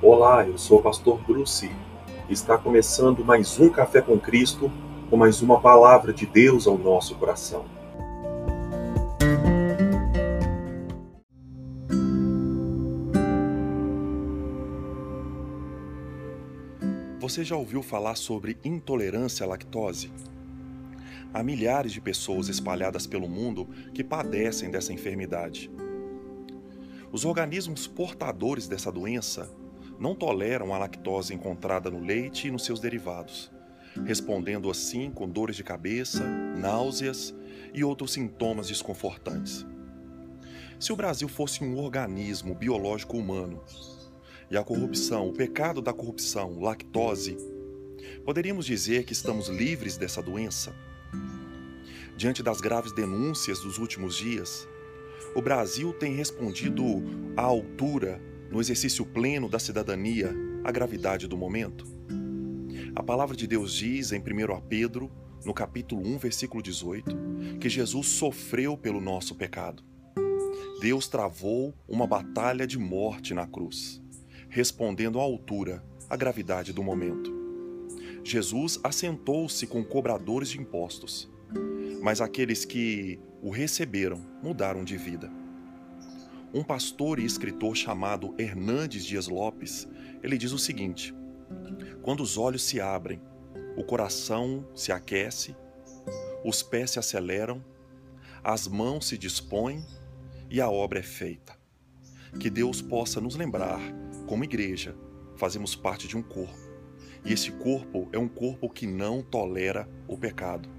Olá, eu sou o pastor Bruce. Está começando mais um Café com Cristo, com mais uma palavra de Deus ao nosso coração. Você já ouviu falar sobre intolerância à lactose? Há milhares de pessoas espalhadas pelo mundo que padecem dessa enfermidade. Os organismos portadores dessa doença não toleram a lactose encontrada no leite e nos seus derivados, respondendo assim com dores de cabeça, náuseas e outros sintomas desconfortantes. Se o Brasil fosse um organismo biológico humano e a corrupção, o pecado da corrupção, lactose, poderíamos dizer que estamos livres dessa doença? Diante das graves denúncias dos últimos dias, o Brasil tem respondido à altura, no exercício pleno da cidadania, à gravidade do momento? A palavra de Deus diz em 1 Pedro, no capítulo 1, versículo 18, que Jesus sofreu pelo nosso pecado. Deus travou uma batalha de morte na cruz, respondendo à altura, à gravidade do momento. Jesus assentou-se com cobradores de impostos mas aqueles que o receberam mudaram de vida. Um pastor e escritor chamado Hernandes Dias Lopes, ele diz o seguinte: Quando os olhos se abrem, o coração se aquece, os pés se aceleram, as mãos se dispõem e a obra é feita. Que Deus possa nos lembrar, como igreja, fazemos parte de um corpo. E esse corpo é um corpo que não tolera o pecado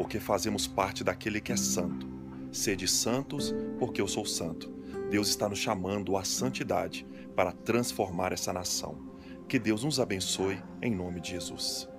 porque fazemos parte daquele que é santo. Sede santos, porque eu sou santo. Deus está nos chamando à santidade para transformar essa nação. Que Deus nos abençoe em nome de Jesus.